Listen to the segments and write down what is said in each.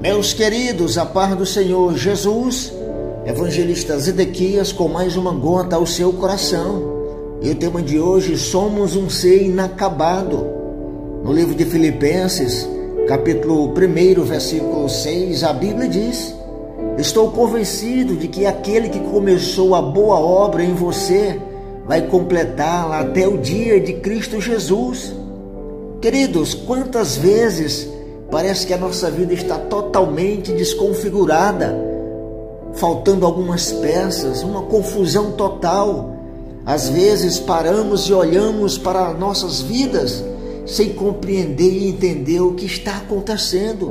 Meus queridos, a par do Senhor Jesus, evangelista Zedequias, com mais uma gota ao seu coração. E o tema de hoje, somos um ser inacabado. No livro de Filipenses, capítulo 1, versículo 6, a Bíblia diz: Estou convencido de que aquele que começou a boa obra em você vai completá-la até o dia de Cristo Jesus. Queridos, quantas vezes Parece que a nossa vida está totalmente desconfigurada, faltando algumas peças, uma confusão total. Às vezes paramos e olhamos para nossas vidas sem compreender e entender o que está acontecendo.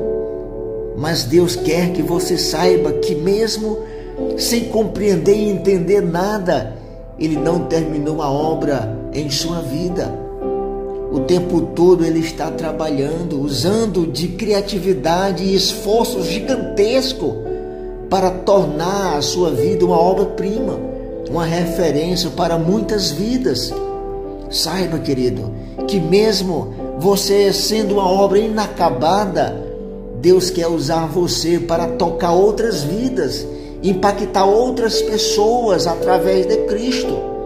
Mas Deus quer que você saiba que, mesmo sem compreender e entender nada, Ele não terminou a obra em sua vida. O tempo todo ele está trabalhando, usando de criatividade e esforço gigantesco para tornar a sua vida uma obra-prima, uma referência para muitas vidas. Saiba, querido, que mesmo você sendo uma obra inacabada, Deus quer usar você para tocar outras vidas, impactar outras pessoas através de Cristo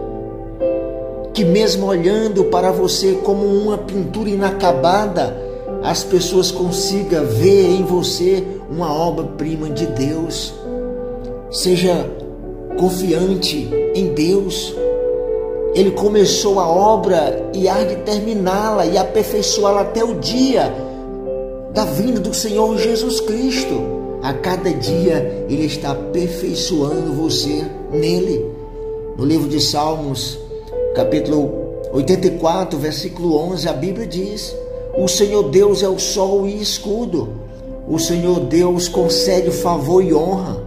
que mesmo olhando para você como uma pintura inacabada, as pessoas consigam ver em você uma obra-prima de Deus. Seja confiante em Deus. Ele começou a obra e há de terminá-la e aperfeiçoá-la até o dia da vinda do Senhor Jesus Cristo. A cada dia Ele está aperfeiçoando você nele. No livro de Salmos, capítulo 84, versículo 11, a Bíblia diz: O Senhor Deus é o sol e escudo. O Senhor Deus concede favor e honra.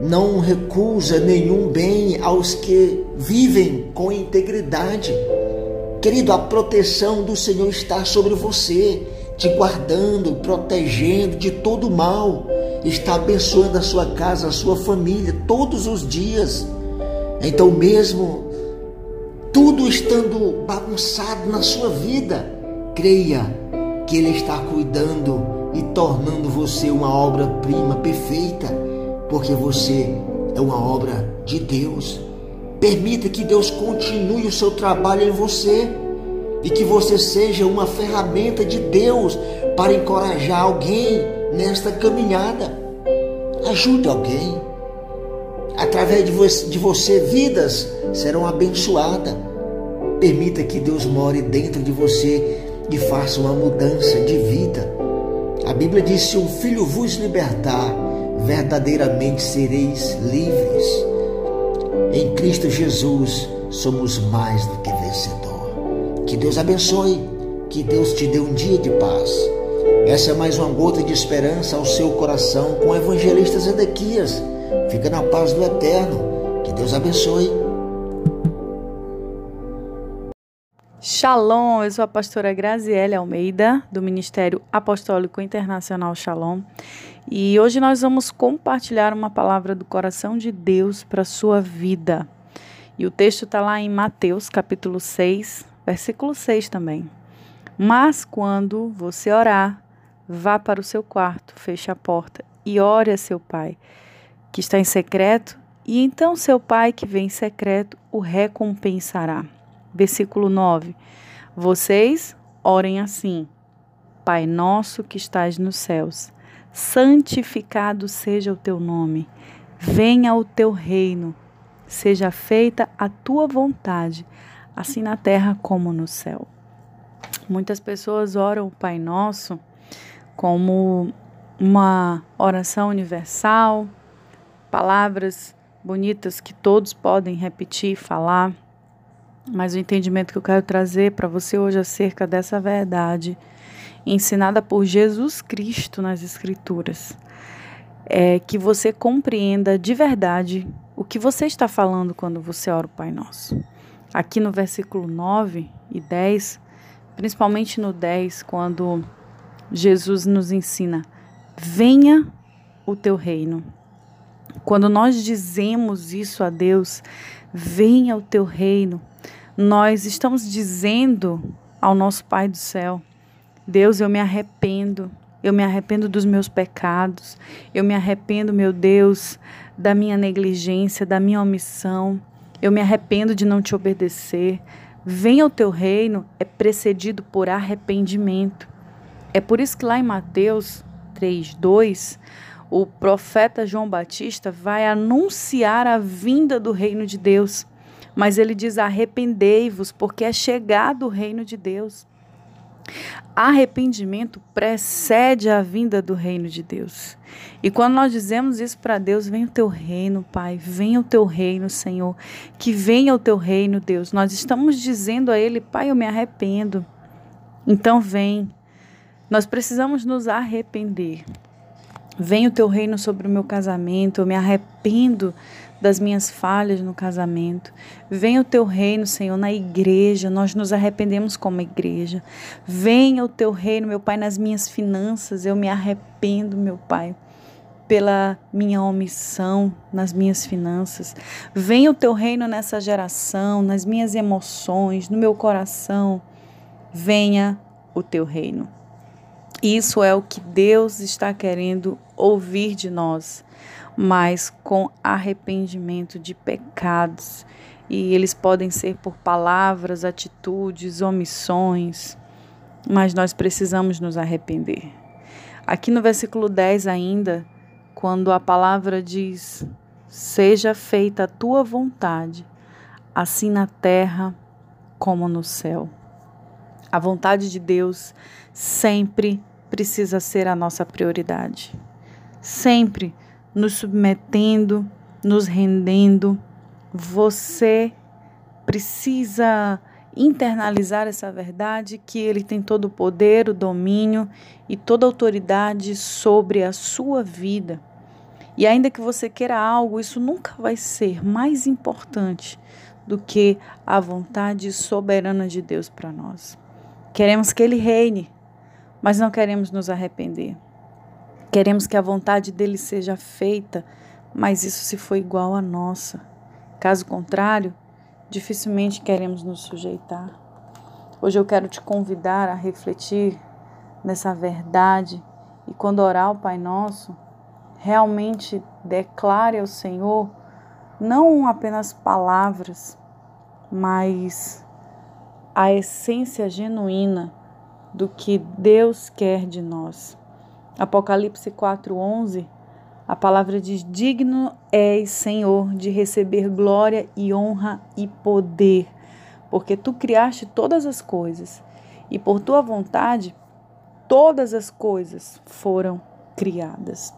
Não recusa nenhum bem aos que vivem com integridade. Querido, a proteção do Senhor está sobre você, te guardando, protegendo de todo mal. Está abençoando a sua casa, a sua família todos os dias. Então, mesmo tudo estando bagunçado na sua vida, creia que Ele está cuidando e tornando você uma obra-prima perfeita, porque você é uma obra de Deus. Permita que Deus continue o seu trabalho em você e que você seja uma ferramenta de Deus para encorajar alguém nesta caminhada. Ajude alguém. Através de você, vidas serão abençoadas. Permita que Deus more dentro de você e faça uma mudança de vida. A Bíblia diz: se um filho vos libertar, verdadeiramente sereis livres. Em Cristo Jesus somos mais do que vencedor. Que Deus abençoe, que Deus te dê um dia de paz. Essa é mais uma gota de esperança ao seu coração com o evangelista Zedequias. Fica na paz do Eterno. Que Deus abençoe. Shalom, eu sou a pastora Graziele Almeida, do Ministério Apostólico Internacional Shalom. E hoje nós vamos compartilhar uma palavra do coração de Deus para a sua vida. E o texto está lá em Mateus, capítulo 6, versículo 6 também. Mas quando você orar, vá para o seu quarto, feche a porta e ore a seu pai, que está em secreto, e então seu pai que vem em secreto o recompensará. Versículo 9. Vocês orem assim: Pai nosso que estás nos céus, santificado seja o teu nome. Venha o teu reino. Seja feita a tua vontade, assim na terra como no céu. Muitas pessoas oram o Pai Nosso como uma oração universal, palavras bonitas que todos podem repetir e falar. Mas o entendimento que eu quero trazer para você hoje acerca dessa verdade ensinada por Jesus Cristo nas Escrituras é que você compreenda de verdade o que você está falando quando você ora o Pai Nosso. Aqui no versículo 9 e 10, principalmente no 10, quando Jesus nos ensina: venha o teu reino. Quando nós dizemos isso a Deus, venha o teu reino, nós estamos dizendo ao nosso Pai do céu: Deus, eu me arrependo, Eu me arrependo dos meus pecados. Eu me arrependo, meu Deus, da minha negligência, da minha omissão. Eu me arrependo de não te obedecer. Venha o teu reino é precedido por arrependimento. É por isso que lá em Mateus 3:2, o profeta João Batista vai anunciar a vinda do reino de Deus. Mas ele diz: arrependei-vos, porque é chegado o reino de Deus. Arrependimento precede a vinda do reino de Deus. E quando nós dizemos isso para Deus, vem o teu reino, Pai, venha o teu reino, Senhor, que venha o teu reino, Deus. Nós estamos dizendo a Ele, Pai, eu me arrependo. Então vem. Nós precisamos nos arrepender. Venha o teu reino sobre o meu casamento, eu me arrependo das minhas falhas no casamento. Venha o teu reino, Senhor, na igreja. Nós nos arrependemos como igreja. Venha o teu reino, meu Pai, nas minhas finanças. Eu me arrependo, meu Pai, pela minha omissão nas minhas finanças. Venha o teu reino nessa geração, nas minhas emoções, no meu coração. Venha o teu reino. Isso é o que Deus está querendo ouvir de nós mas com arrependimento de pecados. E eles podem ser por palavras, atitudes, omissões, mas nós precisamos nos arrepender. Aqui no versículo 10 ainda, quando a palavra diz: Seja feita a tua vontade, assim na terra como no céu. A vontade de Deus sempre precisa ser a nossa prioridade. Sempre nos submetendo, nos rendendo. Você precisa internalizar essa verdade que ele tem todo o poder, o domínio e toda a autoridade sobre a sua vida. E ainda que você queira algo, isso nunca vai ser mais importante do que a vontade soberana de Deus para nós. Queremos que ele reine, mas não queremos nos arrepender. Queremos que a vontade dele seja feita, mas isso se for igual à nossa. Caso contrário, dificilmente queremos nos sujeitar. Hoje eu quero te convidar a refletir nessa verdade e quando orar o Pai Nosso, realmente declare ao Senhor não apenas palavras, mas a essência genuína do que Deus quer de nós. Apocalipse 4:11, a palavra diz: Digno és, Senhor, de receber glória e honra e poder, porque tu criaste todas as coisas, e por tua vontade todas as coisas foram criadas.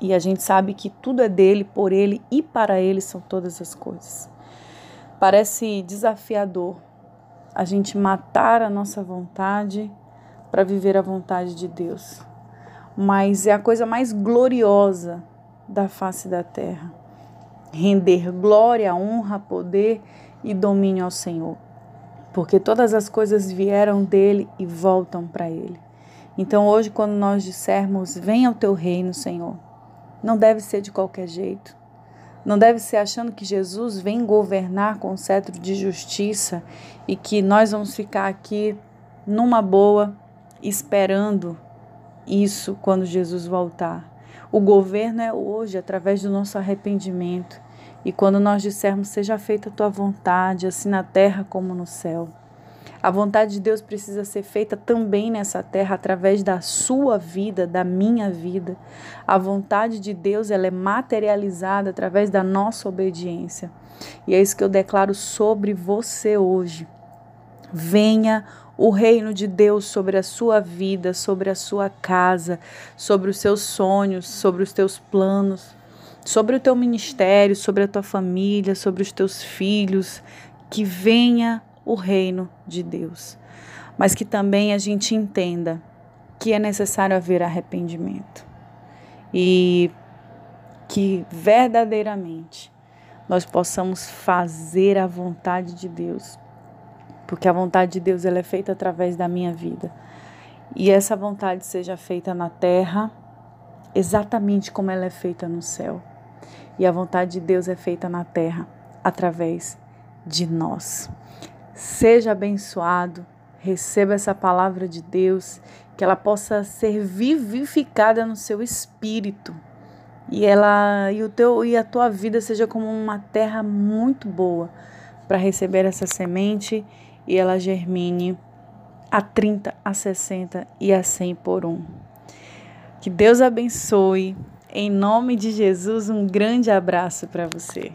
E a gente sabe que tudo é dele, por ele e para ele são todas as coisas. Parece desafiador a gente matar a nossa vontade para viver a vontade de Deus mas é a coisa mais gloriosa da face da terra. Render glória, honra, poder e domínio ao Senhor, porque todas as coisas vieram dele e voltam para ele. Então, hoje, quando nós dissermos, venha o teu reino, Senhor, não deve ser de qualquer jeito. Não deve ser achando que Jesus vem governar com cetro de justiça e que nós vamos ficar aqui numa boa, esperando isso quando Jesus voltar. O governo é hoje, através do nosso arrependimento. E quando nós dissermos, seja feita a tua vontade, assim na terra como no céu. A vontade de Deus precisa ser feita também nessa terra, através da sua vida, da minha vida. A vontade de Deus ela é materializada através da nossa obediência. E é isso que eu declaro sobre você hoje. Venha o reino de Deus sobre a sua vida, sobre a sua casa, sobre os seus sonhos, sobre os teus planos, sobre o teu ministério, sobre a tua família, sobre os teus filhos. Que venha o reino de Deus. Mas que também a gente entenda que é necessário haver arrependimento. E que verdadeiramente nós possamos fazer a vontade de Deus porque a vontade de Deus ela é feita através da minha vida. E essa vontade seja feita na terra exatamente como ela é feita no céu. E a vontade de Deus é feita na terra através de nós. Seja abençoado, receba essa palavra de Deus que ela possa ser vivificada no seu espírito e ela e o teu e a tua vida seja como uma terra muito boa para receber essa semente e ela germine a 30, a 60 e a 100 por um. Que Deus abençoe. Em nome de Jesus, um grande abraço para você.